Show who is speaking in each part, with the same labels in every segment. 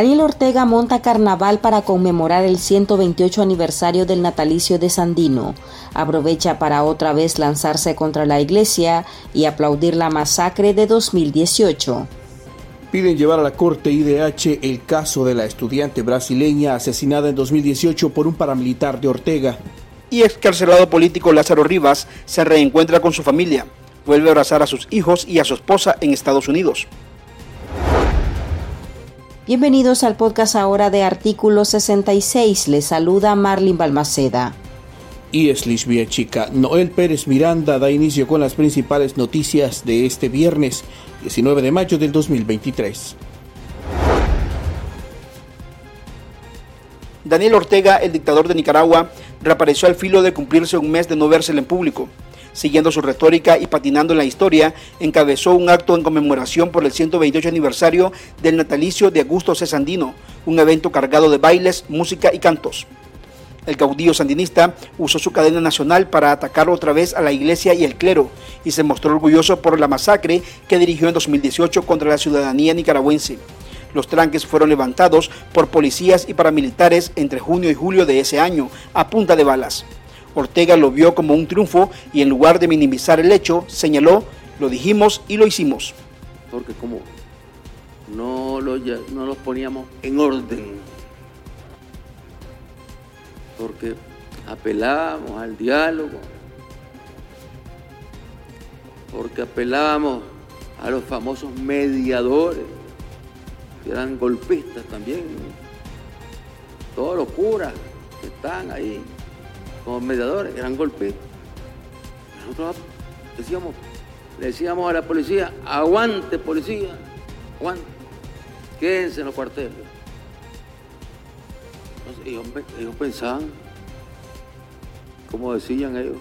Speaker 1: Daniel Ortega monta carnaval para conmemorar el 128 aniversario del natalicio de Sandino. Aprovecha para otra vez lanzarse contra la iglesia y aplaudir la masacre de 2018.
Speaker 2: Piden llevar a la corte IDH el caso de la estudiante brasileña asesinada en 2018 por un paramilitar de Ortega.
Speaker 3: Y excarcelado político Lázaro Rivas se reencuentra con su familia. Vuelve a abrazar a sus hijos y a su esposa en Estados Unidos.
Speaker 1: Bienvenidos al podcast ahora de Artículo 66. Les saluda Marlin Balmaceda.
Speaker 2: Y es Lisbia Chica. Noel Pérez Miranda da inicio con las principales noticias de este viernes 19 de mayo del 2023.
Speaker 3: Daniel Ortega, el dictador de Nicaragua, reapareció al filo de cumplirse un mes de no vérsele en público siguiendo su retórica y patinando en la historia, encabezó un acto en conmemoración por el 128 aniversario del natalicio de Augusto Cesandino, un evento cargado de bailes, música y cantos. El caudillo sandinista usó su cadena nacional para atacar otra vez a la iglesia y el clero y se mostró orgulloso por la masacre que dirigió en 2018 contra la ciudadanía nicaragüense. Los tranques fueron levantados por policías y paramilitares entre junio y julio de ese año a punta de balas. Ortega lo vio como un triunfo y en lugar de minimizar el hecho, señaló, lo dijimos y lo hicimos.
Speaker 4: Porque como no, no los poníamos en orden, porque apelábamos al diálogo, porque apelábamos a los famosos mediadores, que eran golpistas también, todos los curas que están ahí como mediadores, eran golpes. Nosotros decíamos, le decíamos a la policía, aguante policía, aguante, quédense en los cuarteles. ellos, pensaban, como decían ellos,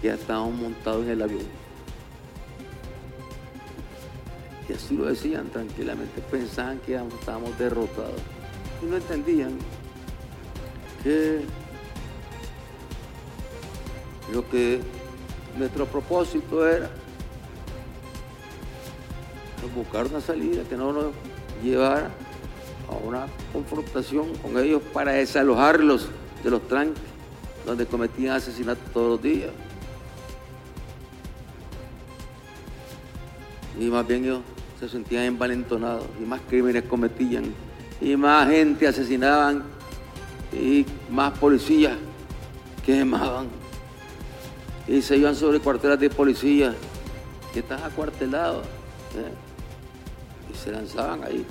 Speaker 4: que ya estábamos montados en el avión. Y así lo decían tranquilamente, pensaban que estábamos derrotados. Y no entendían que lo que nuestro propósito era buscar una salida que no nos llevara a una confrontación con ellos para desalojarlos de los tranques donde cometían asesinatos todos los días. Y más bien ellos se sentían envalentonados y más crímenes cometían y más gente asesinaban y más policías quemaban y se iban sobre cuartelas de policía que están acuartelados ¿eh? y se lanzaban ahí ¿eh?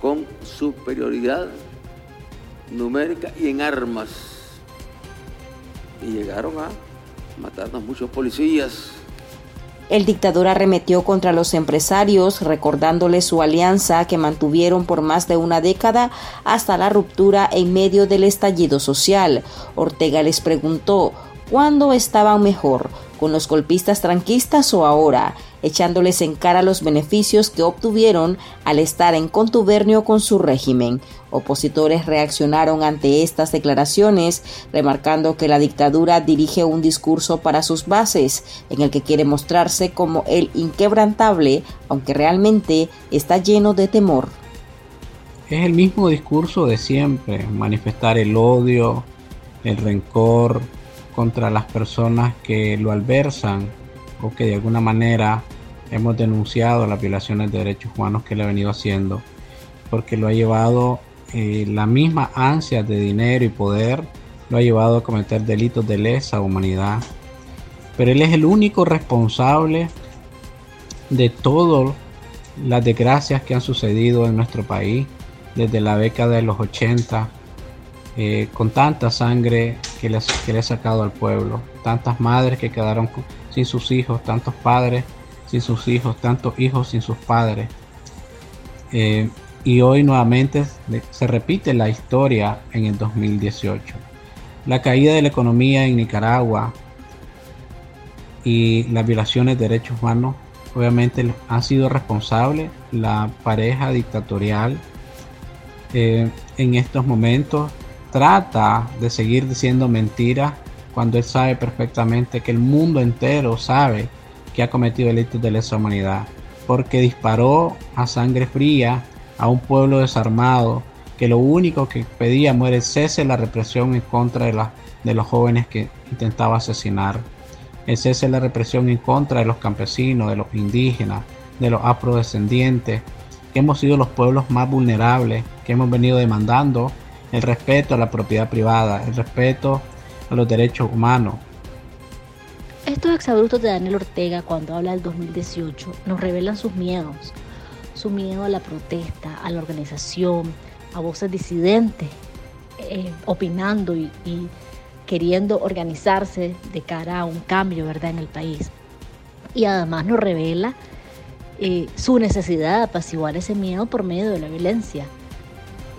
Speaker 4: con superioridad numérica y en armas y llegaron a matarnos muchos policías
Speaker 1: el dictador arremetió contra los empresarios, recordándoles su alianza que mantuvieron por más de una década hasta la ruptura en medio del estallido social. Ortega les preguntó, ¿cuándo estaban mejor? ¿Con los golpistas tranquistas o ahora? Echándoles en cara los beneficios que obtuvieron al estar en contubernio con su régimen. Opositores reaccionaron ante estas declaraciones, remarcando que la dictadura dirige un discurso para sus bases, en el que quiere mostrarse como el inquebrantable, aunque realmente está lleno de temor.
Speaker 5: Es el mismo discurso de siempre, manifestar el odio, el rencor contra las personas que lo albersan o que de alguna manera hemos denunciado las violaciones de derechos humanos que le ha venido haciendo, porque lo ha llevado eh, la misma ansia de dinero y poder, lo ha llevado a cometer delitos de lesa humanidad. Pero él es el único responsable de todas las desgracias que han sucedido en nuestro país desde la década de los 80, eh, con tanta sangre que le, que le ha sacado al pueblo, tantas madres que quedaron sin sus hijos, tantos padres sin sus hijos, tantos hijos sin sus padres. Eh, y hoy nuevamente se repite la historia en el 2018. La caída de la economía en Nicaragua y las violaciones de derechos humanos obviamente han sido responsables la pareja dictatorial eh, en estos momentos trata de seguir diciendo mentiras cuando él sabe perfectamente que el mundo entero sabe que ha cometido delitos de lesa humanidad, porque disparó a sangre fría a un pueblo desarmado que lo único que pedíamos era el cese la represión en contra de, los jóvenes que intentaba asesinar, el cese la represión en contra de los campesinos, de los indígenas, de los afrodescendientes, que hemos sido los pueblos más vulnerables, que hemos venido demandando el respeto a la propiedad privada, el respeto a los derechos humanos.
Speaker 6: Estos exabruptos de Daniel Ortega cuando habla del 2018 nos revelan sus miedos, su miedo a la protesta, a la organización, a voces disidentes, eh, opinando y, queriendo organizarse de cara a un cambio ¿verdad? en el país. Y además nos revela eh, su necesidad de apaciguar ese miedo por medio de la violencia.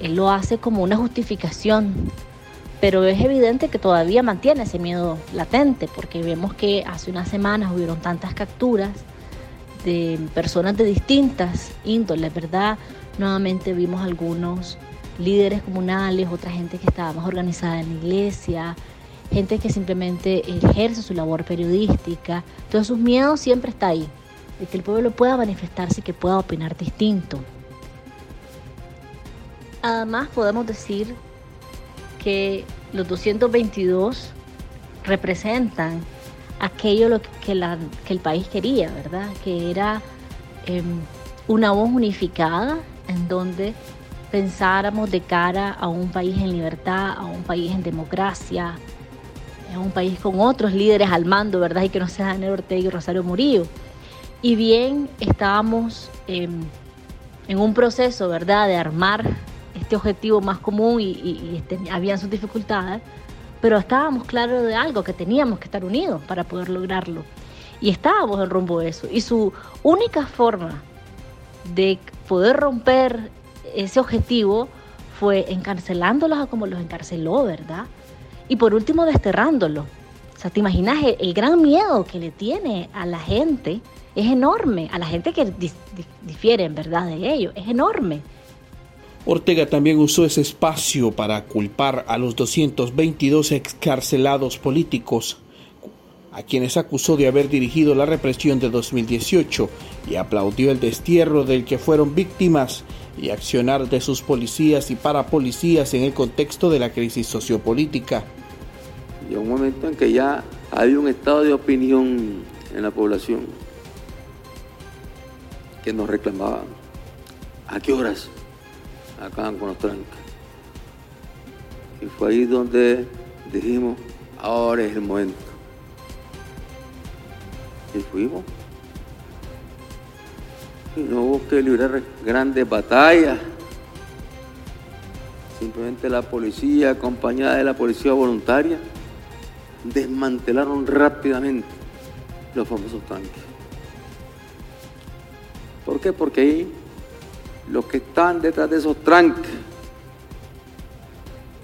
Speaker 6: Él lo hace como una justificación, pero es evidente que todavía mantiene ese miedo latente, porque vemos que hace unas semanas hubieron tantas capturas de personas de distintas índoles, ¿verdad? Nuevamente vimos algunos líderes comunales, otra gente que estaba más organizada en la iglesia, gente que simplemente ejerce su labor periodística. Todos sus miedos siempre está ahí de que el pueblo pueda manifestarse y que pueda opinar distinto. Además podemos decir que los 222 representan aquello lo que, el país quería, ¿verdad? Que era em, una voz unificada en donde pensáramos de cara a un país en libertad, a un país en democracia, a un país con otros líderes al mando, ¿verdad? Y que no sea Daniel Ortega y Rosario Murillo. Y bien estábamos en un proceso, ¿verdad?, de armar este objetivo más común y, este, habían sus dificultades, pero estábamos claros de algo, que teníamos que estar unidos para poder lograrlo. Y estábamos en rumbo de eso. Y su única forma de poder romper ese objetivo fue encarcelándolos a como los encarceló, ¿verdad? Y por último, desterrándolos. O sea, ¿te imaginas el gran miedo que le tiene a la gente es enorme. A la gente que difiere en verdad de ello, es enorme.
Speaker 2: Ortega también usó ese espacio para culpar a los 222 excarcelados políticos, a quienes acusó de haber dirigido la represión de 2018 y aplaudió el destierro del que fueron víctimas y accionar de sus policías y parapolicías en el contexto de la crisis sociopolítica.
Speaker 4: Y un momento en que ya había un estado de opinión en la población que nos reclamaban. ¿A qué horas? Acaban con los trancas. Y fue ahí donde dijimos, ahora es el momento. Y fuimos. Y no hubo que librar grandes batallas. Simplemente la policía, acompañada de la policía voluntaria, desmantelaron rápidamente los famosos tanques. ¿Por qué? Porque ahí los que están detrás de esos tranques,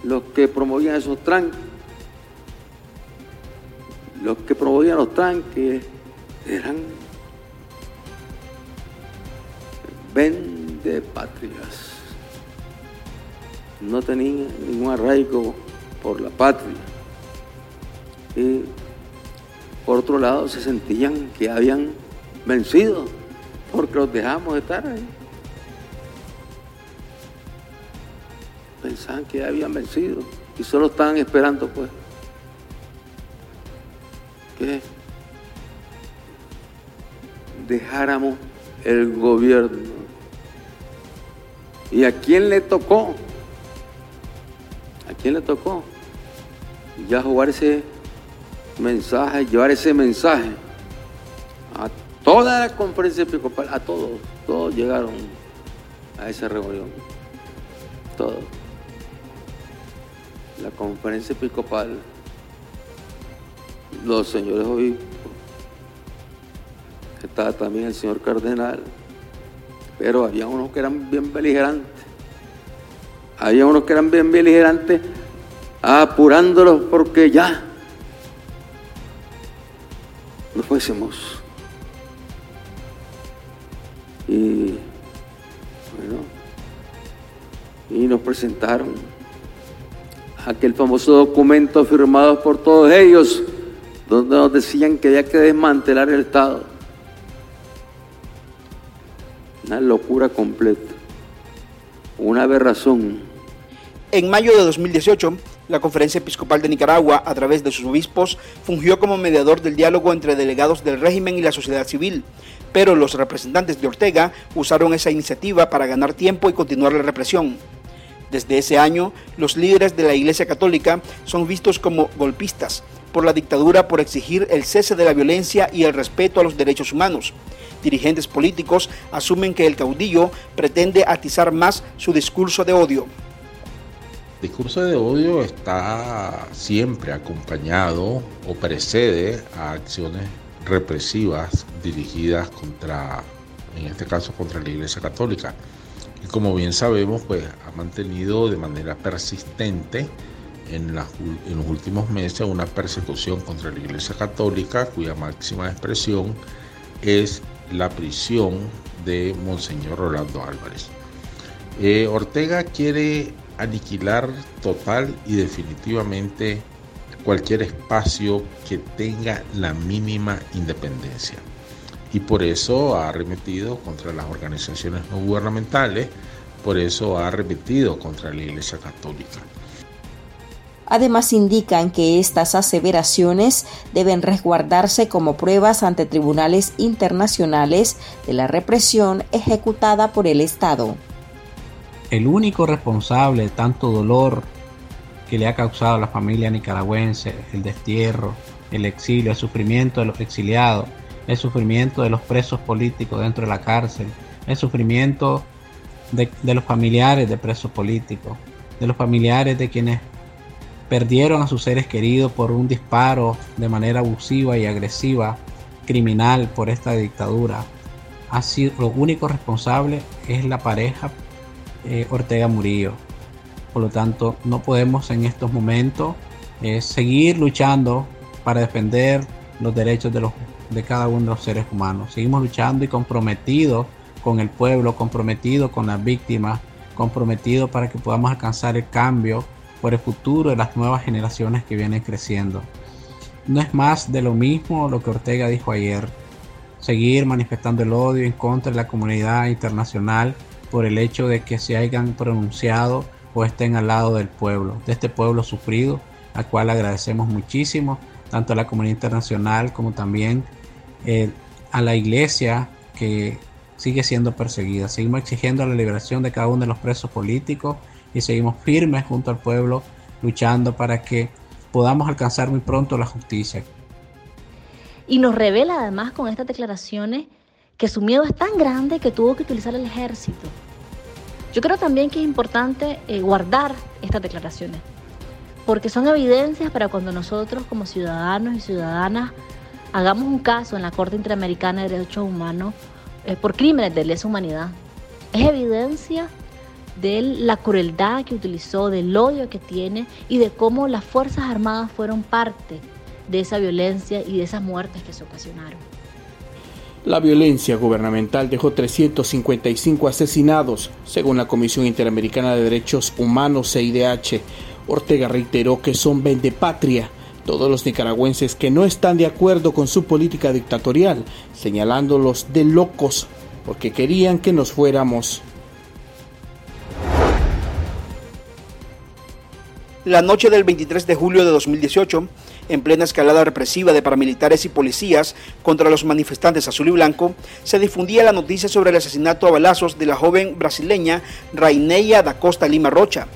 Speaker 4: los que promovían esos tranques, los que promovían los tranques eran vende patrias. No tenían ningún arraigo por la patria. Y por otro lado se sentían que habían vencido porque los dejamos de estar ahí. Pensaban que habían vencido y solo estaban esperando pues que dejáramos el gobierno. ¿Y a quién le tocó? ¿A quién le tocó? Ya jugar ese mensaje, llevar ese mensaje a Toda la conferencia episcopal, a todos, todos llegaron a esa reunión. Todos. La conferencia episcopal, los señores obispos, estaba también el señor cardenal, pero había unos que eran bien beligerantes. Había unos que eran bien beligerantes, apurándolos porque ya no fuésemos y bueno, y nos presentaron aquel famoso documento firmado por todos ellos, donde nos decían que había que desmantelar el Estado. Una locura completa. una aberración.
Speaker 3: En mayo de 2018, la Conferencia Episcopal de Nicaragua, a través de sus obispos, fungió como mediador del diálogo entre delegados del régimen y la sociedad civil, pero los representantes de Ortega usaron esa iniciativa para ganar tiempo y continuar la represión. Desde ese año, los líderes de la Iglesia Católica son vistos como golpistas por la dictadura por exigir el cese de la violencia y el respeto a los derechos humanos. Dirigentes políticos asumen que el caudillo pretende atizar más su discurso de odio.
Speaker 7: El discurso de odio está siempre acompañado o precede a acciones represivas dirigidas contra, en este caso, contra la Iglesia Católica. Y como bien sabemos, pues ha mantenido de manera persistente en, en los últimos meses una persecución contra la Iglesia Católica cuya máxima expresión es la prisión de Monseñor Rolando Álvarez. Eh, Ortega quiere aniquilar total y definitivamente cualquier espacio que tenga la mínima independencia. Y por eso ha arremetido contra las organizaciones no gubernamentales, por eso ha arremetido contra la Iglesia Católica.
Speaker 1: Además indican que estas aseveraciones deben resguardarse como pruebas ante tribunales internacionales de la represión ejecutada por el Estado.
Speaker 5: El único responsable de tanto dolor que le ha causado a la familia nicaragüense, el destierro, el exilio, el sufrimiento de los exiliados, el sufrimiento de los presos políticos dentro de la cárcel, el sufrimiento de, los familiares de presos políticos, de los familiares de quienes perdieron a sus seres queridos por un disparo de manera abusiva y agresiva, criminal por esta dictadura. Así, lo único responsable es la pareja eh, Ortega Murillo. Por lo tanto, no podemos en estos momentos eh, seguir luchando para defender los derechos de, los, de cada uno de los seres humanos. Seguimos luchando y comprometidos con el pueblo, comprometidos con las víctimas, comprometidos para que podamos alcanzar el cambio por el futuro de las nuevas generaciones que vienen creciendo. No es más de lo mismo lo que Ortega dijo ayer, seguir manifestando el odio en contra de la comunidad internacional por el hecho de que se hayan pronunciado o estén al lado del pueblo, de este pueblo sufrido, al cual agradecemos muchísimo, tanto a la comunidad internacional como también eh, a la iglesia que sigue siendo perseguida. Seguimos exigiendo la liberación de cada uno de los presos políticos y seguimos firmes junto al pueblo luchando para que podamos alcanzar muy pronto la justicia.
Speaker 6: Y nos revela además con estas declaraciones que su miedo es tan grande que tuvo que utilizar el ejército. Yo creo también que es importante eh, guardar estas declaraciones, porque son evidencias para cuando nosotros como ciudadanos y ciudadanas hagamos un caso en la Corte Interamericana de Derechos Humanos eh, por crímenes de lesa humanidad. Es evidencia de la crueldad que utilizó, del odio que tiene y de cómo las Fuerzas Armadas fueron parte de esa violencia y de esas muertes que se ocasionaron.
Speaker 2: La violencia gubernamental dejó 355 asesinados, según la Comisión Interamericana de Derechos Humanos CIDH. Ortega reiteró que son patria todos los nicaragüenses que no están de acuerdo con su política dictatorial, señalándolos de locos porque querían que nos fuéramos.
Speaker 3: La noche del 23 de julio de 2018, en plena escalada represiva de paramilitares y policías contra los manifestantes azul y blanco, se difundía la noticia sobre el asesinato a balazos de la joven brasileña Raineia da Costa Lima Rocha.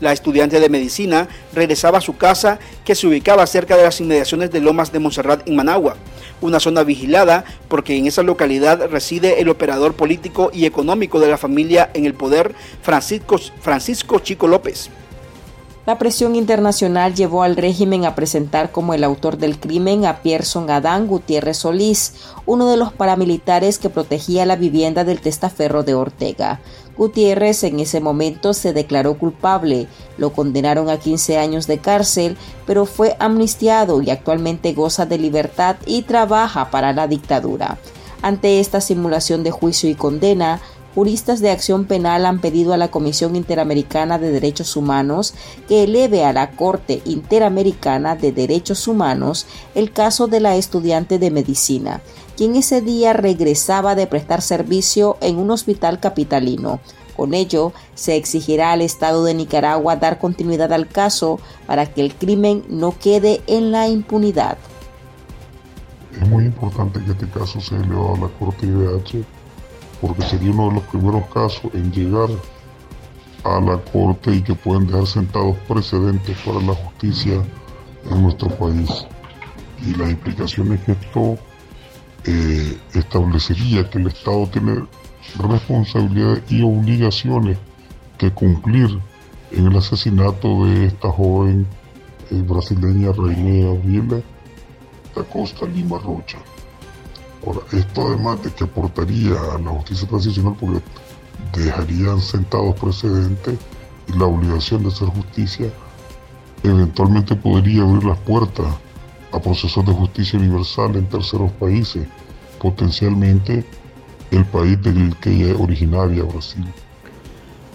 Speaker 3: La estudiante de medicina regresaba a su casa que se ubicaba cerca de las inmediaciones de Lomas de Montserrat en Managua, una zona vigilada porque en esa localidad reside el operador político y económico de la familia en el poder Francisco, Francisco Chico López.
Speaker 1: La presión internacional llevó al régimen a presentar como el autor del crimen a Pierson Adán Gutiérrez Solís, uno de los paramilitares que protegía la vivienda del testaferro de Ortega. Gutiérrez en ese momento se declaró culpable, lo condenaron a 15 años de cárcel, pero fue amnistiado y actualmente goza de libertad y trabaja para la dictadura. Ante esta simulación de juicio y condena, juristas de acción penal han pedido a la Comisión Interamericana de Derechos Humanos que eleve a la Corte Interamericana de Derechos Humanos el caso de la estudiante de medicina, quien ese día regresaba de prestar servicio en un hospital capitalino Con ello, se exigirá al Estado de Nicaragua dar continuidad al caso para que el crimen no quede en la impunidad.
Speaker 8: Es muy importante que este caso sea elevado a la Corte IDH porque sería uno de los primeros casos en llegar a la Corte y que pueden dejar sentados precedentes para la justicia en nuestro país. Y las implicaciones que esto eh, establecería que el Estado tiene responsabilidades y obligaciones que cumplir en el asesinato de esta joven eh, brasileña Reina Gabriela da Costa Lima Rocha. Ahora, esto además de que aportaría a la justicia transicional porque dejarían sentados precedentes y la obligación de hacer justicia eventualmente podría abrir las puertas a procesos de justicia universal en terceros países, potencialmente el país del que ella es originaria, Brasil.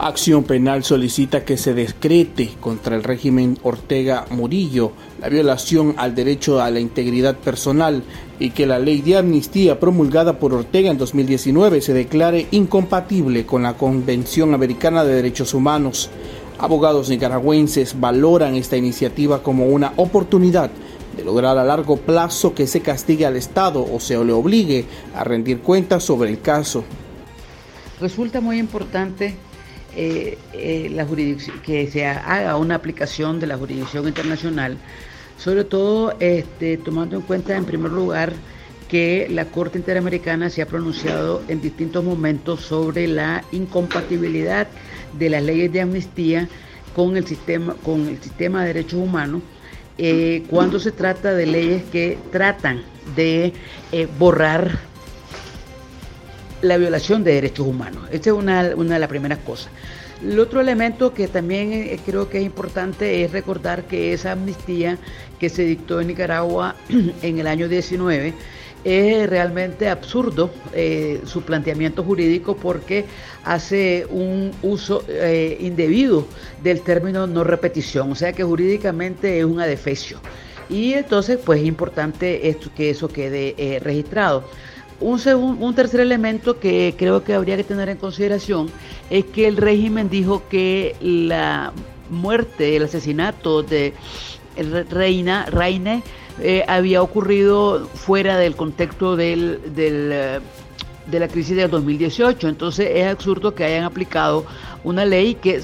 Speaker 2: Acción Penal solicita que se decrete contra el régimen Ortega Murillo la violación al derecho a la integridad personal y que la ley de amnistía promulgada por Ortega en 2019 se declare incompatible con la Convención Americana de Derechos Humanos. Abogados nicaragüenses valoran esta iniciativa como una oportunidad de lograr a largo plazo que se castigue al Estado o se le obligue a rendir cuentas sobre el caso.
Speaker 9: Resulta muy importante eh, eh, que se haga una aplicación de la jurisdicción internacional, sobre todo este, tomando en cuenta en primer lugar que la Corte Interamericana se ha pronunciado en distintos momentos sobre la incompatibilidad de las leyes de amnistía con el sistema, con el sistema de derechos humanos eh, cuando se trata de leyes que tratan de borrar la violación de derechos humanos. Esta es una, una de las primeras cosas. El otro elemento que también eh, creo que es importante es recordar que esa amnistía que se dictó en Nicaragua en el año 19 es realmente absurdo eh, su planteamiento jurídico porque hace un uso eh, indebido del término no repetición, o sea que jurídicamente es un adefesio. Y entonces pues es importante esto, que eso quede registrado. Un, un tercer elemento que creo que habría que tener en consideración es que el régimen dijo que la muerte, el asesinato de Reina, Reine eh, había ocurrido fuera del contexto del, eh, de la crisis del 2018. Entonces es absurdo que hayan aplicado una ley que,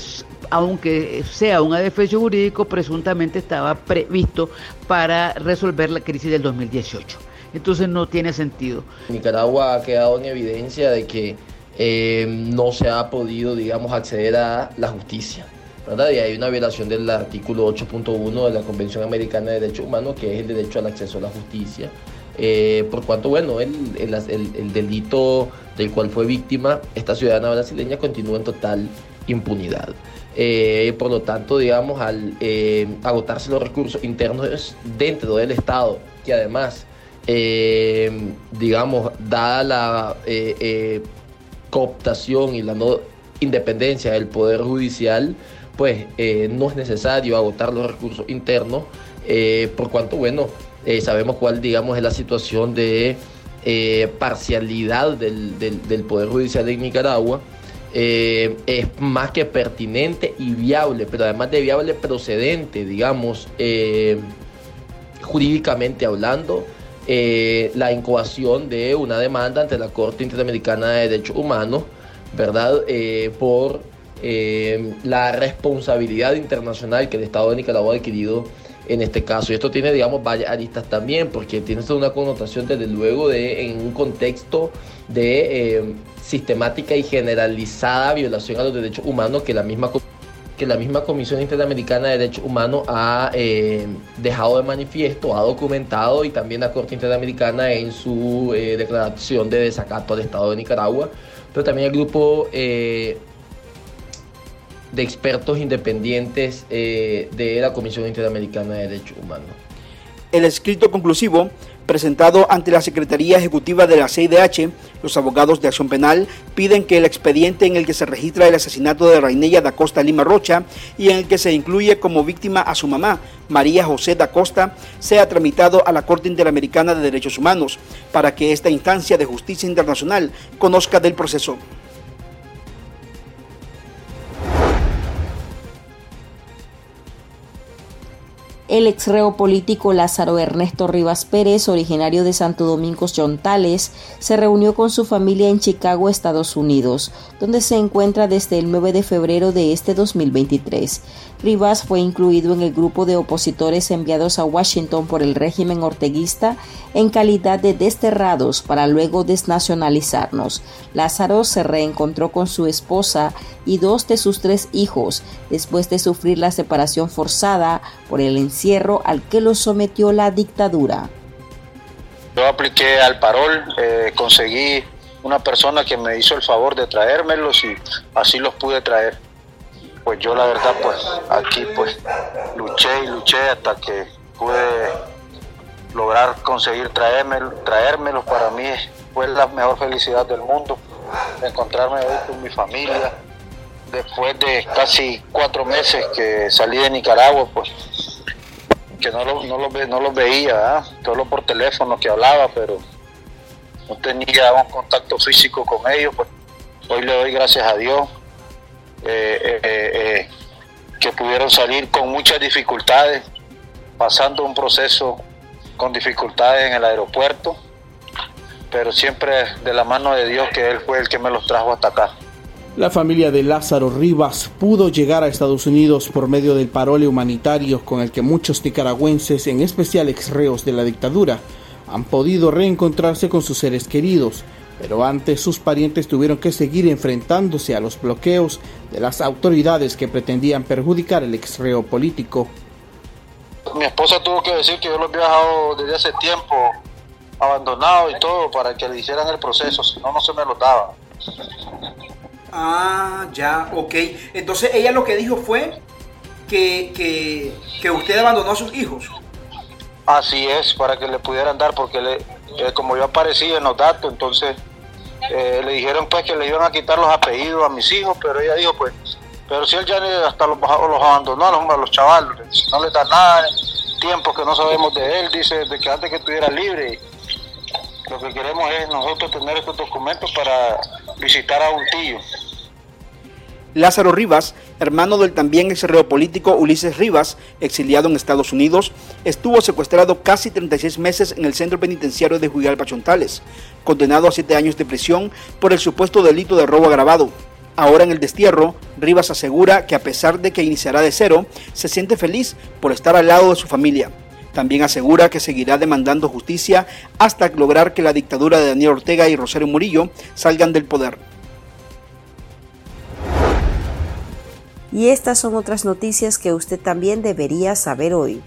Speaker 9: aunque sea un adefesio jurídico, presuntamente estaba previsto para resolver la crisis del 2018 entonces no tiene sentido.
Speaker 10: Nicaragua ha quedado en evidencia de que eh, no se ha podido, digamos, acceder a la justicia. ¿Verdad? Y hay una violación del artículo 8.1 de la Convención Americana de Derechos Humanos, que es el derecho al acceso a la justicia. Eh, por cuanto, bueno, el, el, delito del cual fue víctima esta ciudadana brasileña continúa en total impunidad. Eh, por lo tanto, digamos, al agotarse los recursos internos dentro del Estado, que además eh, digamos, dada la eh, eh, cooptación y la no independencia del Poder Judicial, pues no es necesario agotar los recursos internos, por cuanto, bueno, sabemos cuál, digamos, es la situación de parcialidad del, Poder Judicial de Nicaragua. es más que pertinente y viable, pero además de viable procedente, digamos, jurídicamente hablando, eh, la incoación de una demanda ante la Corte Interamericana de Derechos Humanos, ¿verdad? Eh, por eh, la responsabilidad internacional que el Estado de Nicaragua ha adquirido en este caso. Y esto tiene, digamos, varias aristas también, porque tiene una connotación, desde luego, de en un contexto de sistemática y generalizada violación a los derechos humanos que la misma que la misma Comisión Interamericana de Derechos Humanos ha eh, dejado de manifiesto, ha documentado y también la Corte Interamericana en su eh, declaración de desacato al Estado de Nicaragua, pero también el grupo eh, de expertos independientes de la Comisión Interamericana de Derechos Humanos.
Speaker 3: El escrito conclusivo presentado ante la Secretaría Ejecutiva de la CIDH, los abogados de acción penal piden que el expediente en el que se registra el asesinato de Rainella da Costa Lima Rocha y en el que se incluye como víctima a su mamá, María José da Costa, sea tramitado a la Corte Interamericana de Derechos Humanos para que esta instancia de justicia internacional conozca del proceso.
Speaker 1: El exreo político Lázaro Ernesto Rivas Pérez, originario de Santo Domingo Chontales, se reunió con su familia en Chicago, Estados Unidos, donde se encuentra desde el 9 de febrero de este 2023. Rivas fue incluido en el grupo de opositores enviados a Washington por el régimen orteguista en calidad de desterrados para luego desnacionalizarnos. Lázaro se reencontró con su esposa y dos de sus tres hijos después de sufrir la separación forzada por el encierro al que lo sometió la dictadura.
Speaker 11: Yo apliqué al parol, eh, conseguí una persona que me hizo el favor de traérmelos y así los pude traer. Pues yo la verdad pues aquí pues luché y luché hasta que pude lograr conseguir traérmelo, traérmelos. Para mí fue la mejor felicidad del mundo encontrarme hoy con mi familia. Después de casi cuatro meses que salí de Nicaragua pues que no, lo, no, los, no los veía solo por teléfono que hablaba pero no tenía un contacto físico con ellos pues hoy le doy gracias a Dios eh, eh, eh, que pudieron salir con muchas dificultades, pasando un proceso con dificultades en el aeropuerto, pero siempre de la mano de Dios que Él fue el que me los trajo hasta acá.
Speaker 2: La familia de Lázaro Rivas pudo llegar a Estados Unidos por medio del parole humanitario con el que muchos nicaragüenses, en especial exreos de la dictadura, han podido reencontrarse con sus seres queridos pero antes sus parientes tuvieron que seguir enfrentándose a los bloqueos de las autoridades que pretendían perjudicar el exreo político.
Speaker 11: Mi esposa tuvo que decir que yo lo había dejado desde hace tiempo abandonado y todo para que le hicieran el proceso, si no, no se me lo daba.
Speaker 3: Ah, ya, ok. Entonces ella lo que dijo fue que, que, que usted abandonó a sus hijos.
Speaker 11: Así es, para que le pudieran dar, porque le, eh, como yo aparecí en los datos, entonces eh, le dijeron pues que le iban a quitar los apellidos a mis hijos, pero ella dijo pues, pero si él ya hasta los, los abandonó a los, a los chavales, no le da nada, tiempo que no sabemos de él, dice de que antes que estuviera libre. Lo que queremos es nosotros tener estos documentos para visitar a un tío.
Speaker 3: Lázaro Rivas, hermano del también ex político Ulises Rivas, exiliado en Estados Unidos, estuvo secuestrado casi 36 meses en el centro penitenciario de Juigal Pachontales, condenado a 7 años de prisión por el supuesto delito de robo agravado. Ahora en el destierro, Rivas asegura que a pesar de que iniciará de cero, se siente feliz por estar al lado de su familia. También asegura que seguirá demandando justicia hasta lograr que la dictadura de Daniel Ortega y Rosario Murillo salgan del poder.
Speaker 1: Y estas son otras noticias que usted también debería saber hoy.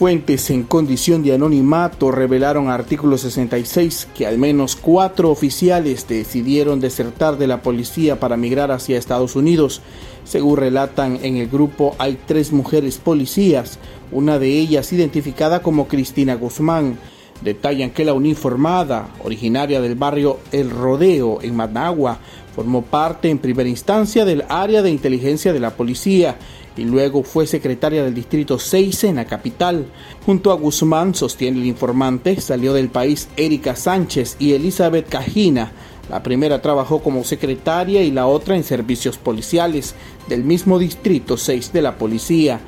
Speaker 2: Fuentes en condición de anonimato revelaron artículo 66 que al menos cuatro oficiales decidieron desertar de la policía para migrar hacia Estados Unidos. Según relatan en el grupo hay tres mujeres policías, una de ellas identificada como Cristina Guzmán. Detallan que la uniformada, originaria del barrio El Rodeo en Managua, formó parte en primera instancia del área de inteligencia de la policía y luego fue secretaria del Distrito 6 en la capital. Junto a Guzmán, sostiene el informante, salió del país Erika Sánchez y Elizabeth Cajina. La primera trabajó como secretaria y la otra en servicios policiales del mismo Distrito 6 de la policía.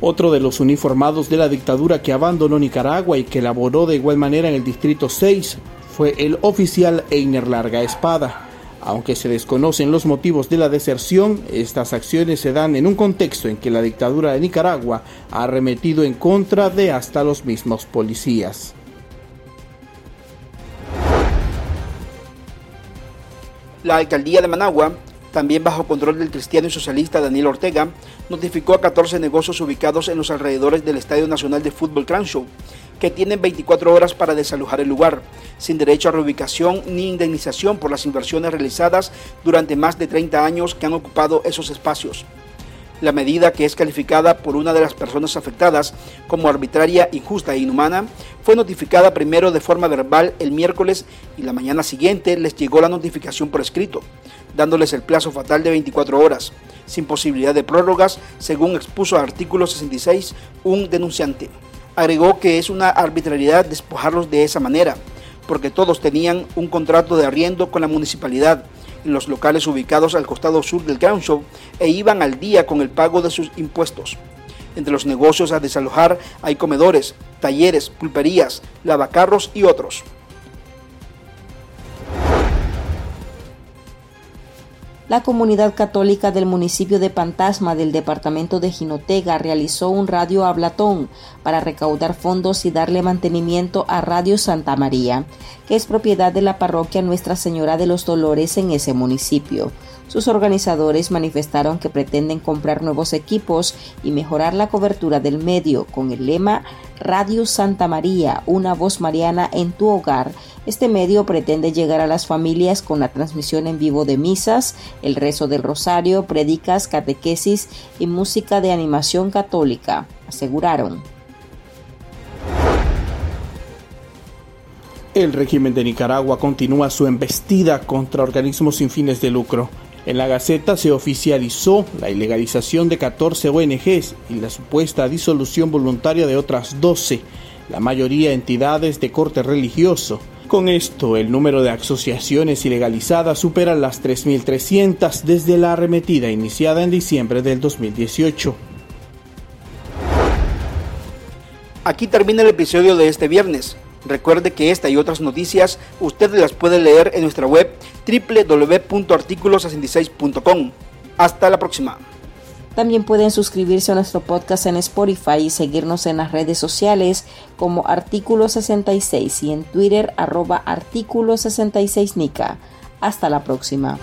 Speaker 2: Otro de los uniformados de la dictadura que abandonó Nicaragua y que laboró de igual manera en el Distrito 6 fue el oficial Einer Larga Espada. Aunque se desconocen los motivos de la deserción, estas acciones se dan en un contexto en que la dictadura de Nicaragua ha arremetido en contra de hasta los mismos policías.
Speaker 3: La alcaldía de Managua, también bajo control del cristiano y socialista Daniel Ortega, notificó a 14 negocios ubicados en los alrededores del Estadio Nacional de Fútbol Crenshaw que tienen 24 horas para desalojar el lugar, sin derecho a reubicación ni indemnización por las inversiones realizadas durante más de 30 años que han ocupado esos espacios. La medida, que es calificada por una de las personas afectadas como arbitraria, injusta e inhumana, fue notificada primero de forma verbal el miércoles y la mañana siguiente les llegó la notificación por escrito, dándoles el plazo fatal de 24 horas, sin posibilidad de prórrogas, según expuso artículo 66 un denunciante. Agregó que es una arbitrariedad despojarlos de esa manera, porque todos tenían un contrato de arriendo con la municipalidad en los locales ubicados al costado sur del Ground Show e iban al día con el pago de sus impuestos. Entre los negocios a desalojar hay comedores, talleres, pulperías, lavacarros y otros.
Speaker 1: La comunidad católica del municipio de Pantasma del departamento de Jinotega realizó un radio hablatón para recaudar fondos y darle mantenimiento a Radio Santa María, que es propiedad de la parroquia Nuestra Señora de los Dolores en ese municipio. Sus organizadores manifestaron que pretenden comprar nuevos equipos y mejorar la cobertura del medio con el lema Radio Santa María, una voz mariana en tu hogar. Este medio pretende llegar a las familias con la transmisión en vivo de misas, el rezo del rosario, predicas, catequesis y música de animación católica, aseguraron.
Speaker 2: El régimen de Nicaragua continúa su embestida contra organismos sin fines de lucro. En la Gaceta se oficializó la ilegalización de 14 ONGs y la supuesta disolución voluntaria de otras 12, la mayoría entidades de corte religioso. Con esto, el número de asociaciones ilegalizadas supera las 3.300 desde la arremetida iniciada en diciembre del 2018.
Speaker 3: Aquí termina el episodio de este viernes. Recuerde que esta y otras noticias usted las puede leer en nuestra web www.articulos66.com. Hasta la próxima.
Speaker 1: También pueden suscribirse a nuestro podcast en Spotify y seguirnos en las redes sociales como Artículo 66 y en Twitter arroba Artículo 66 Nica. Hasta la próxima.